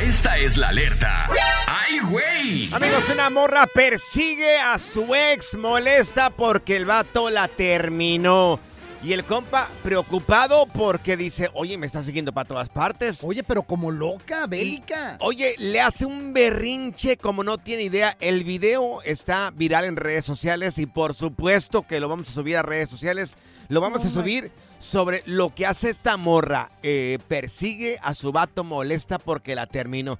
Esta es la alerta. ¡Ay, güey! Amigos, una morra persigue a su ex molesta porque el vato la terminó. Y el compa preocupado porque dice, oye, me está siguiendo para todas partes. Oye, pero como loca, bélica. Oye, le hace un berrinche como no tiene idea. El video está viral en redes sociales y por supuesto que lo vamos a subir a redes sociales. Lo vamos a subir sobre lo que hace esta morra. Eh, persigue a su vato molesta porque la terminó.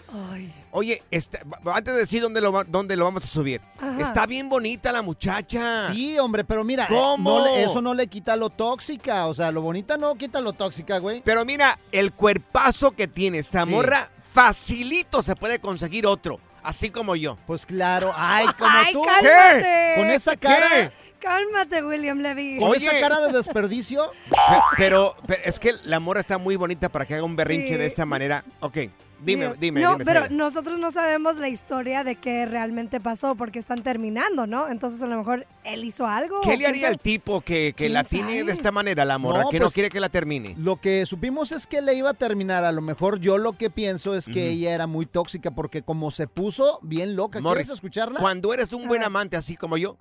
Oye, está- antes de decir dónde lo, dónde lo vamos a subir. Ajá. Está bien bonita la muchacha. Sí, hombre, pero mira, eh, ¿Cómo? no eso no le quita lo tóxica. O sea, lo bonita no quita lo tóxica, güey. Pero mira, el cuerpazo que tiene esta Sí. morra, facilito se puede conseguir otro. Así como yo. Pues claro, ay, como Ay, tú. cálmate. Con esa cara, Cálmate, William Levy. con Oye. esa cara de desperdicio. Pe- Pero, pero es que la morra está muy bonita para que haga un berrinche Sí. de esta manera. Ok, dime, dime, No, dime. pero Zaira. nosotros no sabemos la historia de qué realmente pasó porque están terminando, ¿no? Entonces a lo mejor él hizo algo. ¿Qué le quién haría el sabe. tipo que, que ¿Quién la tiene sabe? de esta manera, la morra? No, que no pues- quiere que la termine. Lo que supimos es que le iba a terminar. A lo mejor yo lo que pienso es que Ujú. ella era muy tóxica porque como se puso bien loca. Morris, ¿Quieres escucharla? Cuando eres un buen amante así como yo,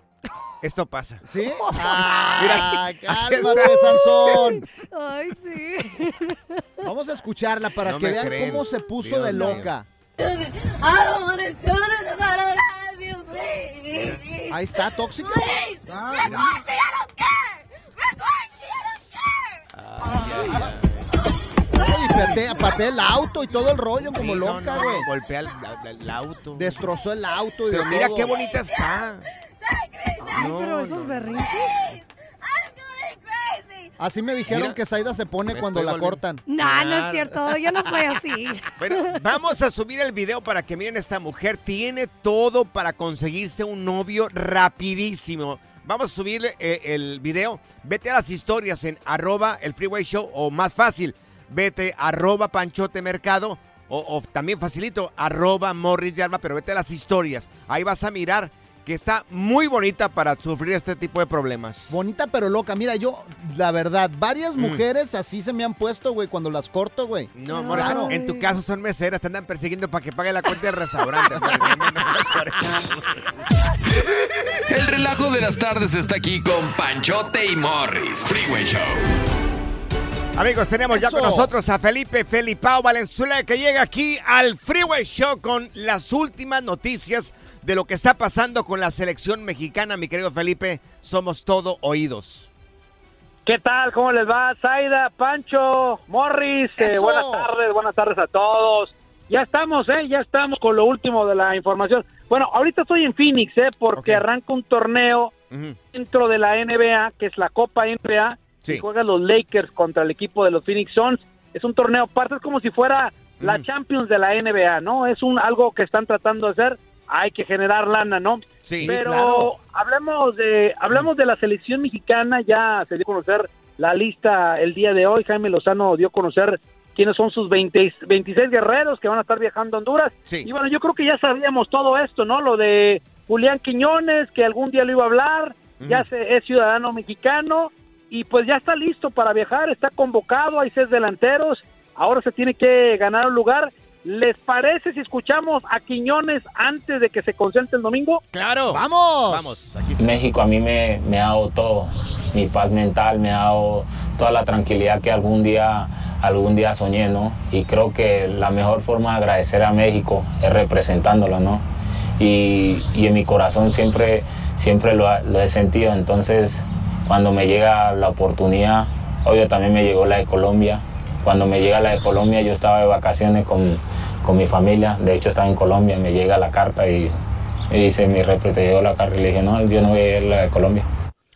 esto pasa. ¿Sí? Ah, Mira, cálmate, está. Sansón. Ay, sí. Vamos a escucharla para No que vean creen. cómo se puso Dios de loca. Ahí está, tóxica. Ah. Y patea, patea el auto y todo el rollo como Sí, no, loca, no, güey. golpea el, la- el auto. Destrozó el auto y Pero mira todo. qué bonita está. Ay, No, pero esos no. berrinches. I'm going crazy. Así me dijeron Mira, que Zaida se pone cuando la volviendo- cortan. No, no es cierto. Yo no soy así. Bueno, vamos a subir el video para que miren esta mujer. Tiene todo para conseguirse un novio rapidísimo. Vamos a subir eh, el video. Vete a las historias en arroba el freeway show o más fácil, vete arroba panchote mercado o, o también facilito arroba morris de alma, pero vete a las historias. Ahí vas a mirar que está muy bonita para sufrir este tipo de problemas. Bonita pero loca. Mira, yo, la verdad, varias Mm. mujeres así se me han puesto, güey, cuando las corto, güey. No, amor, Claro. en tu caso son meseras, te andan persiguiendo para que pague la cuenta del restaurante. El relajo de las tardes está aquí con Panchote y Morris. Freeway Show. Amigos, tenemos ya con nosotros a Felipe Felipao Valenzuela que llega aquí al Freeway Show con las últimas noticias de lo que está pasando con la selección mexicana. Mi querido Felipe, somos todo oídos. ¿Qué tal? ¿Cómo les va? Zaida, Pancho, Morris, eh, buenas tardes, buenas tardes a todos. Ya estamos, ¿eh? Ya estamos con lo último de la información. Bueno, ahorita estoy en Phoenix, ¿eh? Porque Ok. arranca un torneo dentro de la NBA, que es la Copa NBA, Sí. y juegan los Lakers contra el equipo de los Phoenix Suns. Es un torneo aparte, es como si fuera la Ujú. Champions de la NBA, ¿no? Es un algo que están tratando de hacer. Hay que generar lana, ¿no? Sí. Pero claro. hablemos de hablemos de la selección mexicana, ya se dio a conocer la lista el día de hoy, Jaime Lozano dio a conocer quiénes son sus 20 26 guerreros que van a estar viajando a Honduras. Sí. Y bueno, yo creo que ya sabíamos todo esto, ¿no? Lo de Julián Quiñones, que algún día lo iba a hablar, ya se, es ciudadano mexicano y pues ya está listo para viajar, está convocado, hay seis delanteros, ahora se tiene que ganar un lugar. ¿Les parece si escuchamos a Quiñones antes de que se concentre el domingo? Claro. ¡Vamos! Vamos. Aquí. México a mí me, me ha dado todo, mi paz mental, me ha dado toda la tranquilidad que algún día, algún día soñé, ¿no? Y creo que la mejor forma de agradecer a México es representándolo, ¿no? Y, y en mi corazón siempre, siempre lo, lo he sentido, entonces cuando me llega la oportunidad, obvio también me llegó la de Colombia, cuando me llega la de Colombia yo estaba de vacaciones con, con mi familia, de hecho estaba en Colombia, me llega la carta y me dice mi repre, te llegó la carta y le dije, no, yo no voy a ir a la de Colombia.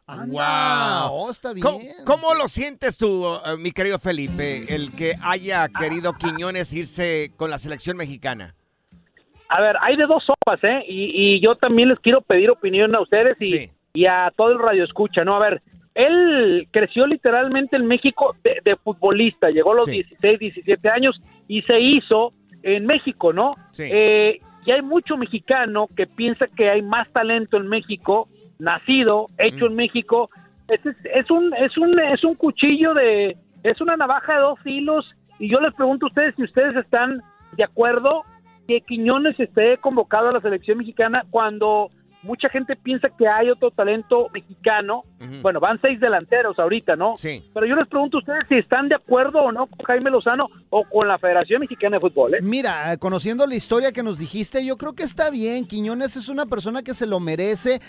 Anda, Wow. oh, está bien. ¿Cómo, cómo lo sientes tú, eh, mi querido Felipe, el que haya querido Quiñones irse con la selección mexicana? A ver, hay de dos sopas, ¿eh? Y, y yo también les quiero pedir opinión a ustedes y, Sí. Y a todo el radio escucha, ¿no? A ver, él creció literalmente en México de, de futbolista, llegó a los Sí. 16, 17 años y se hizo en México, ¿no? Sí. Eh, y hay mucho mexicano que piensa que hay más talento en México, nacido, hecho en México. Es, es, es un es un es un cuchillo de es una navaja de dos filos y yo les pregunto a ustedes si ustedes están de acuerdo que Quiñones esté convocado a la selección mexicana cuando mucha gente piensa que hay otro talento mexicano. Bueno, van seis delanteros ahorita, ¿no? Sí. Pero yo les pregunto a ustedes si están de acuerdo o no con Jaime Lozano o con la Federación Mexicana de Fútbol, ¿eh? Mira, eh, conociendo la historia que nos dijiste, yo creo que está bien. Quiñones es una persona que se lo merece.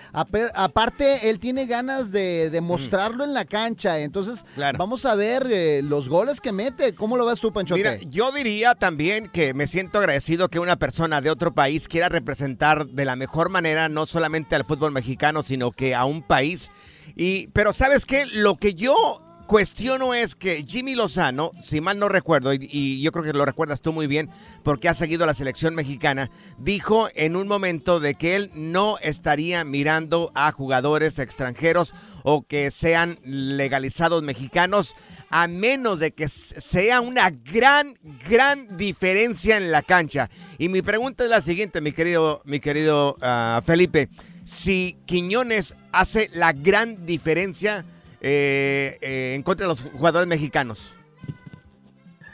Aparte, él tiene ganas de demostrarlo en la cancha. Entonces, Claro. vamos a ver eh, los goles que mete. ¿Cómo lo ves tú, Panchote? Mira, yo diría también que me siento agradecido que una persona de otro país quiera representar de la mejor manera no solamente al fútbol mexicano, sino que a un país. Y, pero ¿sabes qué? Lo que yo cuestiono es que Jimmy Lozano, si mal no recuerdo, y, yo creo que lo recuerdas tú muy bien, porque ha seguido la selección mexicana, dijo en un momento de que él no estaría mirando a jugadores extranjeros o que sean legalizados mexicanos, a menos de que sea una gran, gran diferencia en la cancha. Y mi pregunta es la siguiente, mi querido, mi querido ah, Felipe. Si Quiñones hace la gran diferencia eh, eh, en contra de los jugadores mexicanos.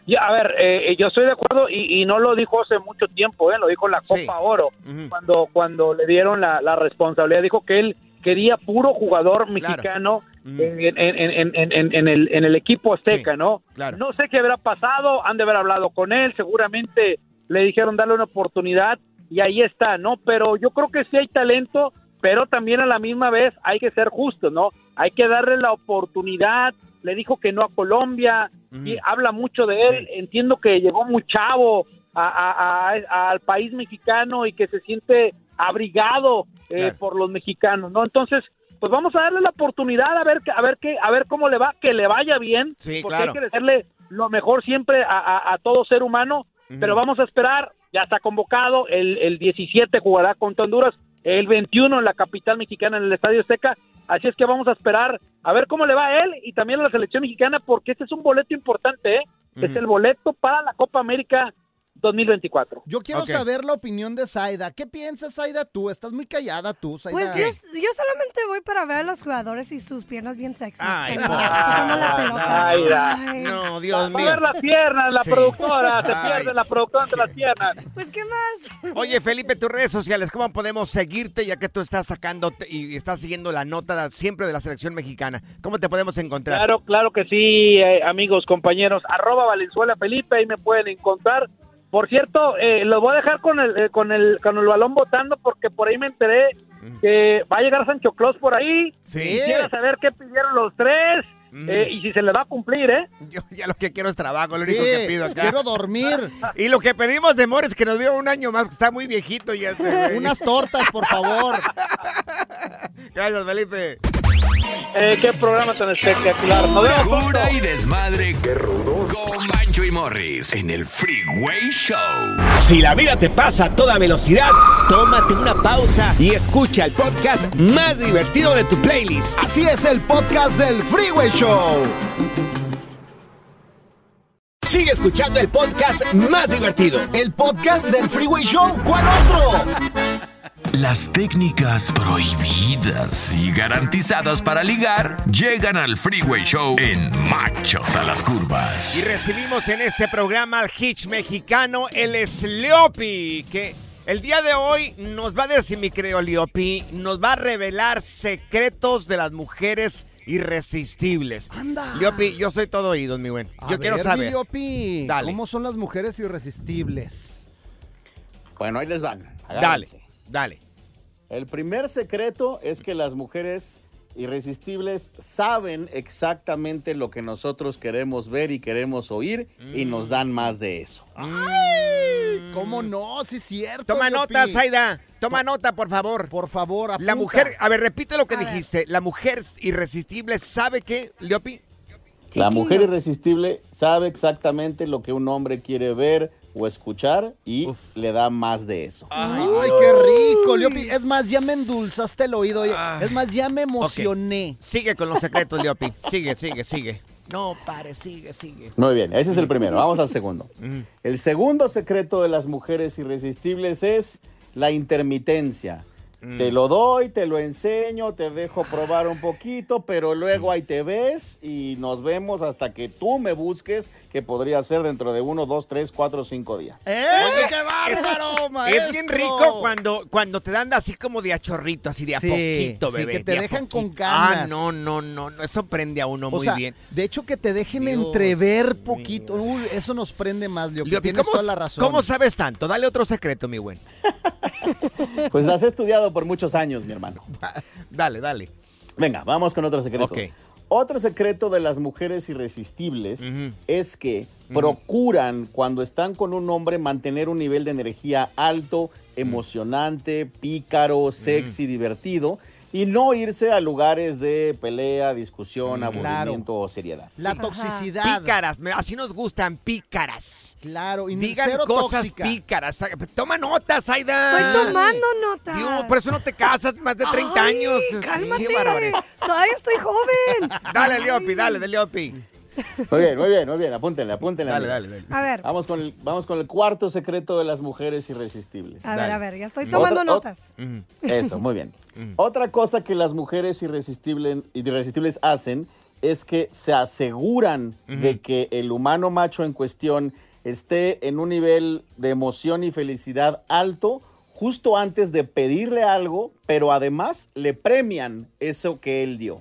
Ya, a ver, eh, yo estoy de acuerdo y, y no lo dijo hace mucho tiempo, ¿eh? lo dijo en la Copa Sí. Oro, cuando, cuando le dieron la, la responsabilidad. Dijo que él quería puro jugador mexicano en, en- en- en- en- en el, en el equipo azteca, Sí, ¿no? claro. No sé qué habrá pasado, han de haber hablado con él, seguramente le dijeron darle una oportunidad y ahí está, ¿no? Pero yo creo que sí hay talento, pero también a la misma vez hay que ser justos, ¿no? Hay que darle la oportunidad. Le dijo que no a Colombia, y habla mucho de él. Sí. Entiendo que llegó muy chavo a- a- a- al país mexicano y que se siente abrigado eh, Claro. por los mexicanos, ¿no? Entonces, pues vamos a darle la oportunidad a ver, a ver qué, a ver cómo le va, que le vaya bien, Sí, porque claro. hay que desearle lo mejor siempre a, todo ser humano, pero vamos a esperar, ya está convocado, el, el 17 jugará contra Honduras, el 21 en la capital mexicana en el Estadio Azteca, así es que vamos a esperar a ver cómo le va a él y también a la selección mexicana, porque este es un boleto importante, ¿eh? Es el boleto para la Copa América 2024. Yo quiero saber la opinión de Zaida. ¿Qué piensas, Zaida, tú? Estás muy callada tú, Zaida. Pues yo, yo solamente voy para ver a los jugadores y sus piernas bien sexys. Ay, pasando la pelota. Zaida. Ay, No, Dios mío. ver las piernas, la Sí. productora, se Ay. pierde la productora ante las piernas. Pues, ¿qué más? Oye, Felipe, tus redes sociales, ¿cómo podemos seguirte ya que tú estás sacando y estás siguiendo la nota de- siempre de la selección mexicana? ¿Cómo te podemos encontrar? Claro, claro que sí, eh, amigos, compañeros. Arroba Valenzuela Felipe, ahí me pueden encontrar. Por cierto, eh, los voy a dejar con el, eh, con el con el balón votando porque por ahí me enteré que va a llegar Sancho Claus por ahí. Sí. Quisiera saber qué pidieron los tres Mm. eh, y si se les va a cumplir, ¿eh? Yo ya lo que quiero es trabajo, lo Sí, único que pido acá. quiero dormir. Y lo que pedimos de Mores que nos dio un año más, que está muy viejito ya. Unas tortas, por favor. Gracias, Felipe. Eh, qué programa tan espectacular. Nos vemos pronto. Cura y desmadre. ¡Qué rudos! Con Bancho y Morris en el Freeway Show. Si la vida te pasa a toda velocidad, tómate una pausa y escucha el podcast más divertido de tu playlist. Así es el podcast del Freeway Show. Sigue escuchando el podcast más divertido. El podcast del Freeway Show. ¿Cuál otro? Las técnicas prohibidas y garantizadas para ligar llegan al Freeway Show en Machos a las Curvas. Y recibimos en este programa al hitch mexicano, el Sleopy, que el día de hoy nos va a decir, mi querido Leopi, nos va a revelar secretos de las mujeres irresistibles. Anda. Leopi, yo soy todo oídos, mi buen. A Yo quiero ver, saber. Miliopi, Dale. ¿Cómo son las mujeres irresistibles? Bueno, ahí les van. Dale, dale. El primer secreto es que las mujeres irresistibles saben exactamente lo que nosotros queremos ver y queremos oír y Mm. nos dan más de eso. Ay, ¿cómo no? Sí es cierto. Toma nota, Zaida. Toma nota, por favor. Por favor, apunta. La mujer, a ver, repite lo que A ver. dijiste. La mujer irresistible sabe qué, Leopi. La mujer irresistible sabe exactamente lo que un hombre quiere ver, o escuchar y le da más de eso. Ay, qué rico, Leopi. Es más, ya me endulzaste el oído. Ay. Es más, ya me emocioné. Sigue con los secretos, Leopi. Sigue, sigue, sigue. No, pare, sigue, sigue. Muy bien, ese es el primero. Vamos al segundo. El segundo secreto de las mujeres irresistibles es la intermitencia. Te lo doy, te lo enseño, te dejo probar un poquito, pero luego ahí te ves y nos vemos hasta que tú me busques, que podría ser dentro de uno, dos, tres, cuatro, cinco días. ¡Eh, Oye, qué bárbaro, maestro! Es bien rico cuando, cuando te dan así como de a chorrito, así de a Sí, poquito, sí, bebé. que te dejan con ganas. Ah, no, no, no, no, eso prende a uno O muy sea, bien. de hecho, que te dejen Dios entrever poquito. Uy, eso nos prende más, Tienes ¿cómo, toda la razón. ¿Cómo sabes tanto? Dale otro secreto, mi buen. Pues las he por muchos años, mi hermano. Dale, dale. Venga, vamos con otro secreto. Ok. Otro secreto de las mujeres irresistibles es que procuran cuando están con un hombre mantener un nivel de energía alto, emocionante, pícaro, sexy, divertido y no irse a lugares de pelea, discusión, aburrimiento o seriedad. La toxicidad. Pícaras, así nos gustan, pícaras. Claro, y Digan cero cosas tóxica. pícaras. Toma notas, Aida. Estoy tomando notas. Dios, por eso no te casas más de 30 Ay, años. Cálmate. Qué. Todavía estoy joven. Dale, Leopi, dale, dale, Leopi. Muy bien, muy bien, muy bien. Apúntenle, apúntenle. Dale, dale, dale. A ver, Vamos con, el, vamos con el cuarto secreto de las mujeres irresistibles. a ver, a ver, ya estoy tomando Otra- notas. Eso, muy bien. Otra cosa que las mujeres irresistibles, irresistibles hacen es que se aseguran de que el humano macho en cuestión esté en un nivel de emoción y felicidad alto justo antes de pedirle algo, pero además le premian eso que él dio.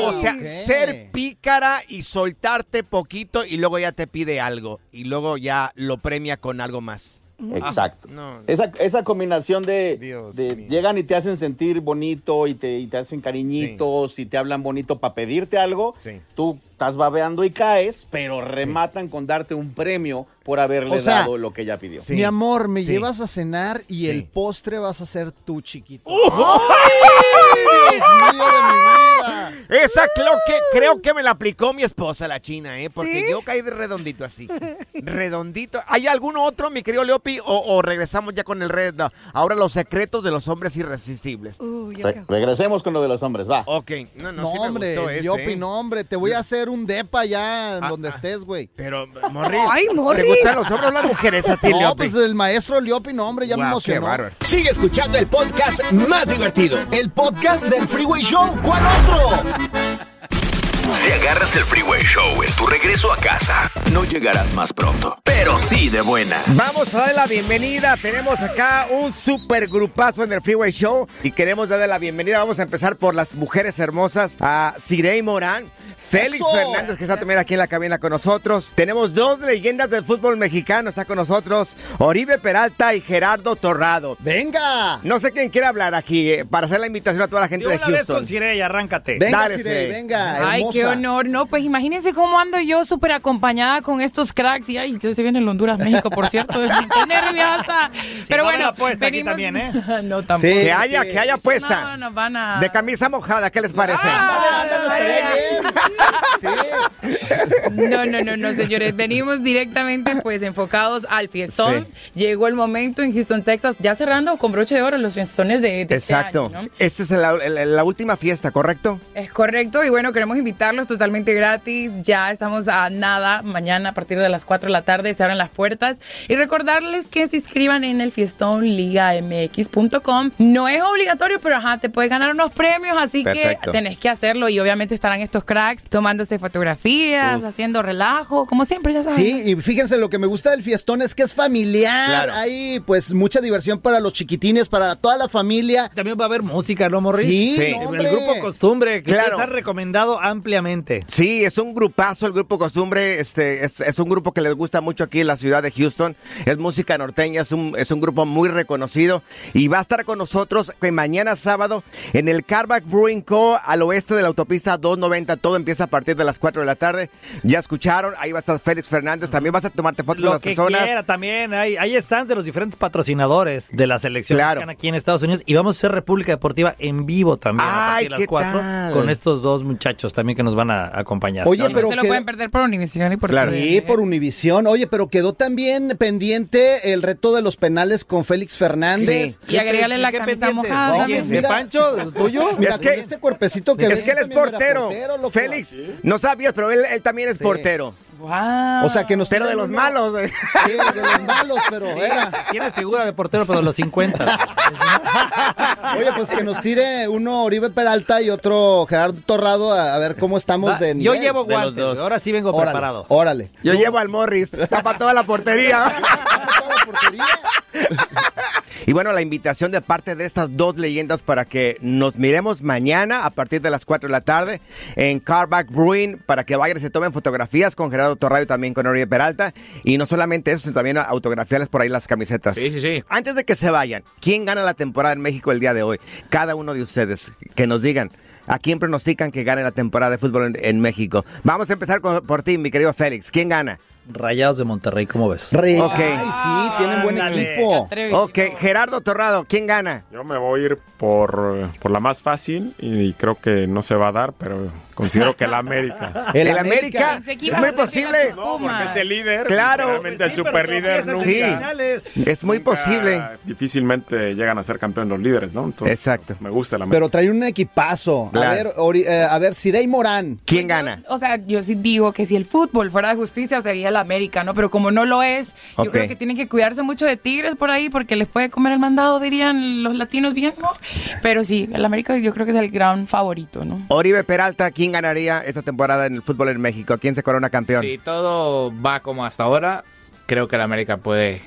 O sea, ser pícara y soltarte poquito y luego ya te pide algo. Y luego ya lo premia con algo más. Exacto. Ah, no. Esa, esa combinación de, Dios de llegan y te hacen sentir bonito y te, y te hacen cariñitos y te hablan bonito para pedirte algo, Sí. tú estás babeando y caes, pero rematan con darte un premio por haberle O sea, dado lo que ella pidió. Sí. Mi amor, me Sí. llevas a cenar y Sí. el postre vas a ser tú, chiquito. ¡Ay! Dios mío de mi vida! Esa creo que, creo que me la aplicó mi esposa, la china, ¿eh? Porque ¿Sí? yo caí de redondito así. Redondito. ¿Hay algún otro, mi querido Leopi? O, o regresamos ya con el red? Ahora los secretos de los hombres irresistibles. Uy, yo Re- creo. regresemos con lo de los hombres, va. Ok. No, no, No, sí me hombre, gustó este, Leopi, ¿eh? no, hombre, te voy a hacer un depa ya en Ah, donde ah. estés, güey. Pero, Morris, Ay, Morris. ¿te gustan los hombres o las mujeres a ti, No, Leopi? pues el maestro Leopi, no, hombre, ya me qué emocionó. bárbaro. Sigue escuchando el podcast más divertido. El podcast del Freeway Show, ¿cuál otro? Si agarras el Freeway Show en tu regreso a casa, no llegarás más pronto, pero sí de buenas. Vamos a darle la bienvenida. Tenemos acá un super grupazo en el Freeway Show y queremos darle la bienvenida. Vamos a empezar por las mujeres hermosas a Cirey Morán. Félix ¡Eso! Fernández, que está también aquí en la cabina con nosotros. Tenemos dos leyendas del fútbol mexicano. Está con nosotros Oribe Peralta y Gerardo Torrado. ¡Venga! No sé quién quiere hablar aquí eh, para hacer la invitación a toda la gente De de, vez Houston. con Cirey, arráncate. Venga, Sirey, Sirey. venga, Ay, qué honor, ¿no? Pues imagínense cómo ando yo súper acompañada con estos cracks. Y ay, ya se viene el Honduras, México, por cierto. Estoy nerviosa. Pero va a haber bueno, apuesta aquí venimos... también, ¿eh? no, tampoco. que haya, que haya puesta. No, nos van a... De camisa mojada, ¿qué les parece? Ah, bien. No, no, no, no, señores. Venimos directamente, pues, enfocados al fiestón. Llegó el momento en Houston, Texas, ya cerrando con broche de oro los fiestones de, de este Exacto. año, ¿no? Esta es la, la- la última fiesta, ¿correcto? Es correcto, y bueno, queremos invitarlos totalmente gratis. Ya estamos a nada. Mañana, a partir de las 4 de la tarde, se abren las puertas. Y recordarles que se inscriban en el fiestón ligamx.com. No es obligatorio, pero ajá, te puedes ganar unos premios, así Perfecto. que tenés que hacerlo. Y obviamente estarán estos cracks tomándose fotografías, haciendo relajo, como siempre, ya saben. Sí, y fíjense, lo que me gusta del fiestón es que es familiar. Claro. Hay pues mucha diversión para los chiquitines, para toda la familia. También va a haber música, ¿no, Morris? Sí, Sí. no, El grupo Costumbre, que Claro. les ha recomendado ampliamente. Sí, es un grupazo el grupo Costumbre, este, es, es un grupo que les gusta mucho aquí en la ciudad de Houston, es música norteña, es un, es un grupo muy reconocido y va a estar con nosotros que mañana sábado en el Carback Brewing Co. al oeste de la autopista Televisa 290, todo empieza a partir de las 4 de la tarde. Ya escucharon, ahí va a estar Félix Fernández, también vas a tomarte fotos con Lo las que personas. quiera también. Hay, hay stands de los diferentes patrocinadores de la selección Claro. mexicana aquí en Estados Unidos. Y vamos a hacer República Deportiva en vivo también a Ay, partir de ¿qué las 4 tal? con estos dos muchachos también que nos van a acompañar. Oye, No pero se lo pueden perder por Univision y por Claro. Sí, ¿eh? por Univisión. Oye, pero quedó también pendiente el reto de los penales con Félix Fernández. Y agregarle la ¿Qué camisa pendiente? mojada. ¿De No, quién? pues ¿De. Pancho? ¿De tuyo? Mira, Es que- este cuerpecito que Es que él es portero. Félix, no sabías, pero él, él también es portero. O sea, que nos Pero de los uno- malos. Sí, de los malos, pero era. Tienes figura de portero, pero de los 50. Oye, pues que nos tire uno Oribe Peralta y otro Gerardo Torrado a, a ver cómo estamos Va, de Yo nivel. llevo de los guantes. Ahora sí vengo Órale, preparado. Órale. Yo llevo al Morris, tapa toda la portería. Toda la portería. Y bueno, la invitación de parte de estas dos leyendas para que nos miremos mañana a partir de las 4 de la tarde en Carback Brewing para que vayan y se tomen fotografías con Gerardo Torrayo y también con Oribe Peralta. Y no solamente eso, sino también autografiarles por ahí las camisetas. Sí, sí, sí. Antes de que se vayan, ¿quién gana la temporada en México el día de hoy? Cada uno de ustedes, que nos digan. ¿A quién pronostican que gane la temporada de fútbol en, en México? Vamos a empezar con- por ti, mi querido Félix. ¿Quién gana? Rayados de Monterrey, ¿cómo ves? Re- Ok. Ay, sí, tienen buen Ándale. equipo. Ok, Gerardo Torrado, ¿quién gana? Yo me voy a ir por, por la más fácil y creo que no se va a dar, pero considero que el América. El El América. Es muy posible. los Pumas. Es el líder. Claro. Realmente el super líder nunca. Sí. Finales. Es muy nunca- posible. Difícilmente llegan a ser campeón los líderes, ¿no? Entonces, Exacto. Me gusta el América. Pero trae un equipazo. Claro. A ver, Ori- eh, a ver, Sirey Morán. ¿Quién gana? O sea, yo sí digo que si el fútbol fuera de justicia sería el América, ¿no? Pero como no lo es, yo creo que tienen que cuidarse mucho de Tigres por ahí porque les puede comer el mandado, dirían los latinos bien, ¿no? Pero sí, el América yo creo que es el gran favorito, ¿no? Oribe Peralta, ¿quién ganaría esta temporada en el fútbol en México? ¿Quién se corona campeón? Si todo va como hasta ahora, creo que el América puede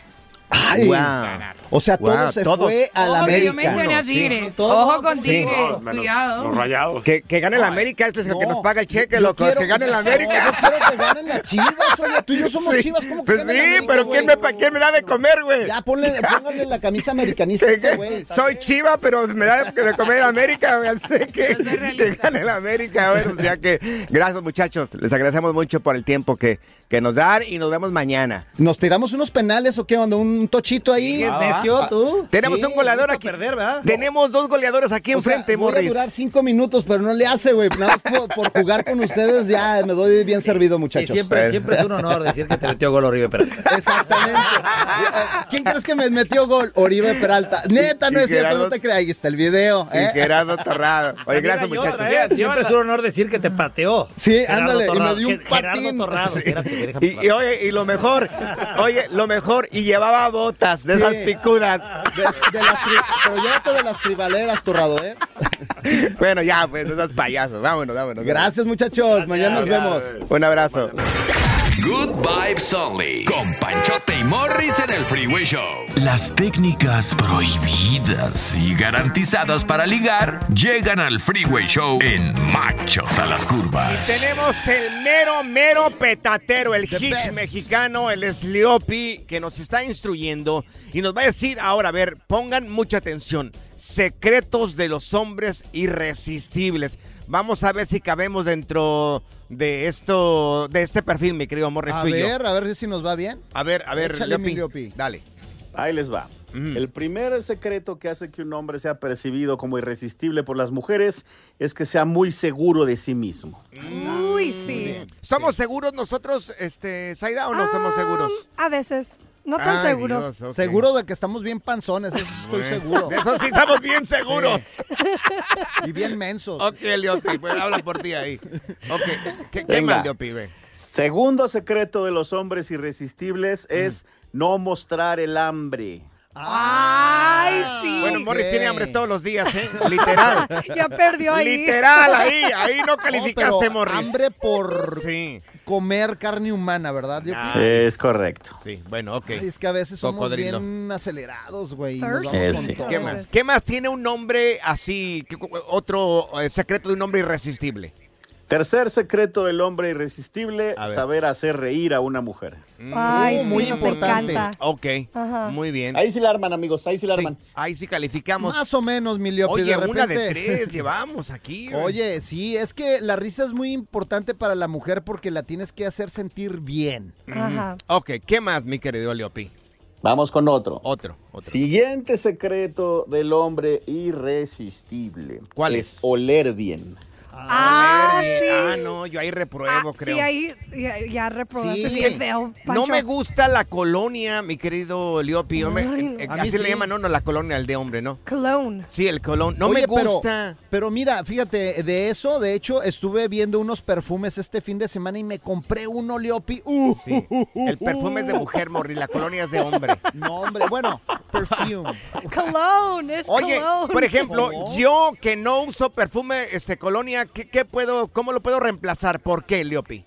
Ay, Wow. ganar. O sea, todo Wow, se todos. fue al Ojo que yo América. mencioné a. Tigres. Todo. Ojo con Sí. Tigres, No, menos cuidado. los rayados. Que, que gane el América, este es el que No. nos paga el cheque, Yo loco. quiero- Que gane el No, América. yo quiero que ganen las chivas, oye. Tú y yo somos Sí. chivas. ¿Cómo que Pues sí, la América, pero ¿quién me, quién da de comer, güey? Ya, ponle, pónganle la camisa americanista a este güey. Soy chiva, pero me da de comer el América. güey, Así que, soy que gane el América. Bueno, o sea que, gracias, muchachos. Les agradecemos mucho por el tiempo que, que nos dan y nos vemos mañana. ¿Nos tiramos unos penales o qué onda? ¿Un tochito ahí? ¿Es necio tú? Tenemos Sí, un goleador aquí. perder, ¿verdad? Tenemos dos goleadores aquí enfrente, voy a Morris. durar cinco minutos, pero no le hace, güey. Nada más por, por jugar con ustedes ya me doy bien servido, muchachos. siempre, siempre es un honor decir que te metió gol Oribe Peralta. Exactamente. ¿Quién crees que me metió gol? Oribe Peralta. Neta, no Y es cierto, no te creas. Ahí está el video. Y ¿eh? Gerardo Torrado. Oye, gracias, muchachos. ¿eh? Siempre es un honor decir que te pateó. Sí, Gerardo ándale, y me dio un Gerardo patín. Torrado. Sí. Y, y oye, y lo mejor, oye, lo mejor, y llevaba botas de Sí. esas De, de las tri- pero llévate de las tribaleras, Torrado, ¿eh? Bueno, ya, pues, no seas payasos. Vámonos, vámonos. Gracias, muchachos. Mañana nos vemos. Un abrazo. Good Vibes Only. Con Panchote y Morris en el Freeway Show. Las técnicas prohibidas y garantizadas para ligar llegan al Freeway Show en Machos a las Curvas. Tenemos el mero, mero petatero, el The hitch best. mexicano, el Sliopi, que nos está instruyendo y nos va a decir ahora, a ver, pongan mucha atención, secretos de los hombres irresistibles. Vamos a ver si cabemos dentro de esto, de este perfil, mi querido Morris, A tú y yo. ver, a ver si nos va bien. A ver, a ver, Leopi, Leopi. dale. Ahí les va. El primer secreto que hace que un hombre sea percibido como irresistible por las mujeres es que sea muy seguro de sí mismo. Uy, sí. ¿Somos seguros nosotros, este, Zaira, o no somos Ah, seguros? A veces. No tan Ay, seguros. Dios. Seguro de que estamos bien panzones, eso estoy Bueno, seguro. De eso sí estamos bien seguros. Y bien mensos. Ok, Leopi, pues habla por ti ahí. Ok, ¿qué, más, Leopi, ve? Segundo secreto de los hombres irresistibles es no mostrar el hambre. Ay, sí. Bueno, Morris tiene hambre todos los días, ¿eh? Literal. ya perdió ahí. Literal, ahí, ahí no No, calificaste, pero Morris. hambre por Sí. comer carne humana, ¿verdad? Yo Ah. Es correcto. Sí, bueno, ok. Ay, es que a veces somos Cocodrilo. bien acelerados, güey. Eh, sí. ¿Qué más? ¿Qué más tiene un nombre así? ¿Qué- Otro eh, secreto de un hombre irresistible. Tercer secreto del hombre irresistible, saber hacer reír a una mujer. Ay, Uh, sí, muy nos importante. encanta. Ok, Ajá. muy bien. Ahí sí la arman, amigos, ahí sí la Sí, arman. ahí sí calificamos. Más o menos, mi Leopi, Oye, de una de tres llevamos aquí. güey. Oye, sí, es que la risa es muy importante para la mujer porque la tienes que hacer sentir bien. Ajá. Ok, ¿qué más, mi querido Leopi? Vamos con otro. Otro, otro. Siguiente secreto del hombre irresistible. ¿Cuál es? es? oler bien. Ah, sí. Ah, no, yo ahí repruebo, Ah, creo. Sí, ahí ya, ya reprobaste. Sí. Qué feo, No me gusta la colonia, mi querido Leopi. Yo me- Ay, no. eh, A mí así sí. le llaman, no, no, la colonia, el de hombre, ¿no? Cologne. Sí, el colón. No Oye, me pero- gusta. Pero, mira, fíjate, de eso, de hecho, estuve viendo unos perfumes este fin de semana y me compré uno, Leopi. Uh, Sí. El perfume es de mujer, Morri. La colonia es de hombre. No, hombre, bueno, perfume. Cologne, es Oye, cologne. por ejemplo, ¿Cómo? yo que no uso perfume, este, colonia, ¿qué, qué puedo, cómo lo puedo reemplazar? ¿Por qué, Leopi?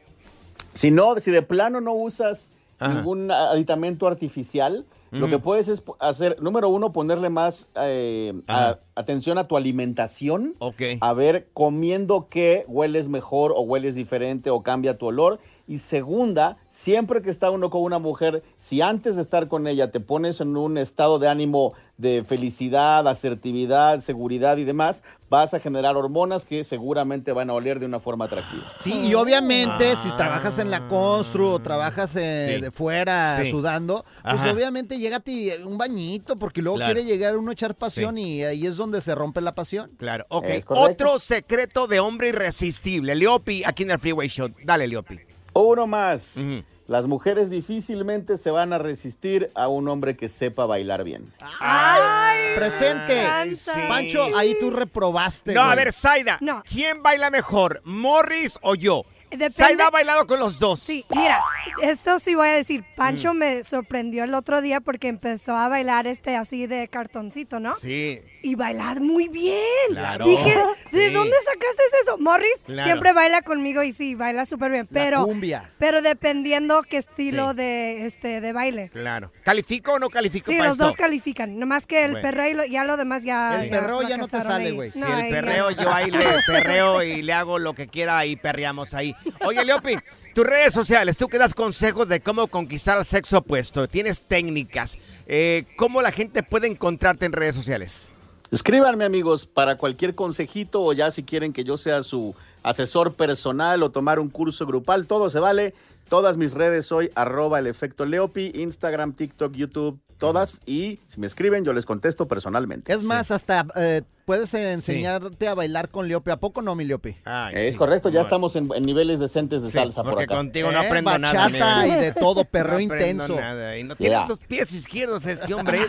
Si no, si de plano no usas Ajá. ningún aditamento artificial, lo que puedes es hacer, número uno, ponerle más eh, a- atención a tu alimentación. Ok. A ver, comiendo qué hueles mejor o hueles diferente o cambia tu olor. Y segunda, siempre que está uno con una mujer, si antes de estar con ella te pones en un estado de ánimo de felicidad, asertividad, seguridad y demás, vas a generar hormonas que seguramente van a oler de una forma atractiva. Sí, y obviamente si trabajas en la constru o trabajas eh, Sí. de fuera Sí. sudando, pues Ajá. obviamente llégate y un bañito porque luego Claro. quiere llegar uno a echar pasión y ahí es donde se rompe la pasión. Claro, ok. Otro secreto de hombre irresistible. Leopi, aquí en el Freeway Show. Dale, Leopi. Uno más. Las mujeres difícilmente se van a resistir a un hombre que sepa bailar bien. Ay, Presente. Ay, sí. Pancho, ahí tú reprobaste. No, a ver, Zaida. No. ¿Quién baila mejor, Morris o yo? Depende- Zaida ha bailado con los dos. Sí, mira, esto sí voy a decir. Pancho me sorprendió el otro día porque empezó a bailar este así de cartoncito, ¿no? Sí. Y bailar muy bien. Claro. Dije, ¿de Sí. dónde sacaste eso? Morris Claro. siempre baila conmigo y sí, baila súper bien. La Pero, cumbia. pero dependiendo qué estilo Sí. de, este, de baile. Claro. ¿Califico o no califico Sí, para los esto? dos califican. Nomás que el Bueno. perreo y lo- ya lo demás ya. El perreo ya no te sale, güey. Si No, el ahí ya perreo, yo ahí le perreo y le hago lo que quiera y perreamos ahí. Oye, Leopi, tus redes sociales, tú que das consejos de cómo conquistar al sexo opuesto, tienes técnicas. Eh, ¿Cómo la gente puede encontrarte en redes sociales? Escríbanme amigos para cualquier consejito o ya si quieren que yo sea su asesor personal o tomar un curso grupal, todo se vale. Todas mis redes soy arroba el efecto Leopi, Instagram, TikTok, YouTube, todas. Y si me escriben yo les contesto personalmente. Es más, hasta eh, puedes enseñarte a bailar con Leopi. ¿A poco no, mi Leopi? Ay, Es sí. correcto, ya Bueno. estamos en, en niveles decentes de Sí, salsa por porque acá. contigo no Eh, aprendo nada. bachata amigo. y de todo, perreo No aprendo intenso. nada, Y no tiene Yeah. dos pies izquierdos este hombre.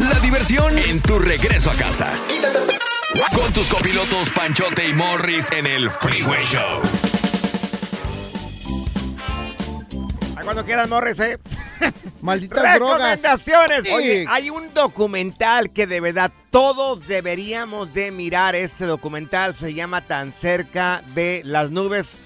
La diversión en tu regreso a casa. Con tus copilotos Panchote y Morris en el Freeway Show. A cuando quieras, Morris, ¿eh? Malditas drogas. Recomendaciones. Oye, Ix. hay un documental que de verdad todos deberíamos de mirar. Este documental se llama Tan cerca de las nubes.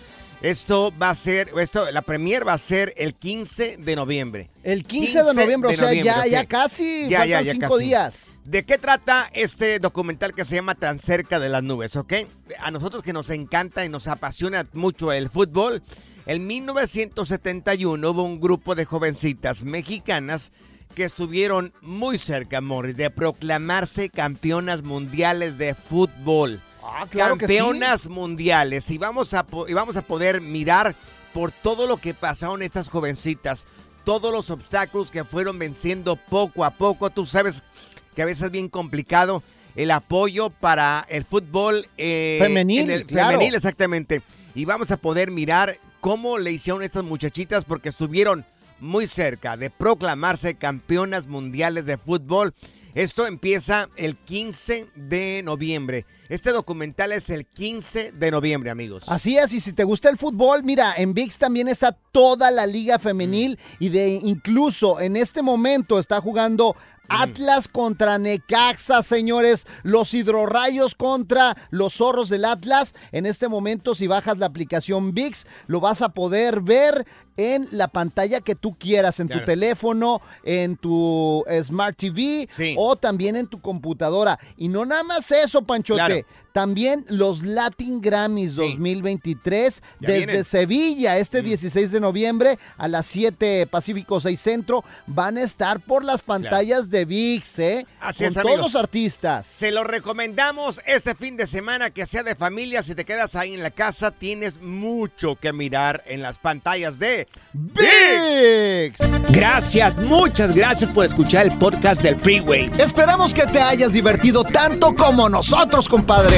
Esto va a ser, esto, la premier va a ser el 15 de noviembre. El 15 de noviembre, o sea, ya, ya casi, Ya, ya, ya cinco casi. días. ¿De qué trata este documental que se llama Tan cerca de las nubes, ok? A nosotros que nos encanta y nos apasiona mucho el fútbol, en 1971 hubo un grupo de jovencitas mexicanas que estuvieron muy cerca, Morris, de proclamarse campeonas mundiales de fútbol. Ah, claro que sí. campeonas mundiales. Y vamos, a, y vamos a poder mirar por todo lo que pasaron estas jovencitas, todos los obstáculos que fueron venciendo poco a poco. Tú sabes que a veces es bien complicado el apoyo para el fútbol eh, Femenil, en el- claro. femenil, exactamente. Y vamos a poder mirar cómo le hicieron estas muchachitas porque estuvieron muy cerca de proclamarse campeonas mundiales de fútbol. Esto empieza el 15 de noviembre. Este documental es el 15 de noviembre, amigos. Así es, y si te gusta el fútbol, mira, en VIX también está toda la liga femenil y de incluso en este momento está jugando Atlas contra Necaxa, señores, los hidrorrayos contra los zorros del Atlas. En este momento, si bajas la aplicación VIX, lo vas a poder ver en la pantalla que tú quieras, en tu teléfono, en tu eh, Smart TV Sí. o también en tu computadora. Y no nada más eso, Panchote. Claro. También los Latin Grammys 2023 Ya desde vienen. Sevilla, este 16 de noviembre a las 7 Pacífico 6 Centro, van a estar por las pantallas de VIX, ¿eh? Así Con es, todos los artistas. Se lo recomendamos este fin de semana que sea de familia. Si te quedas ahí en la casa, tienes mucho que mirar en las pantallas de VIX. Gracias, muchas gracias por escuchar el podcast del Freeway. Esperamos que te hayas divertido tanto como nosotros, compadre.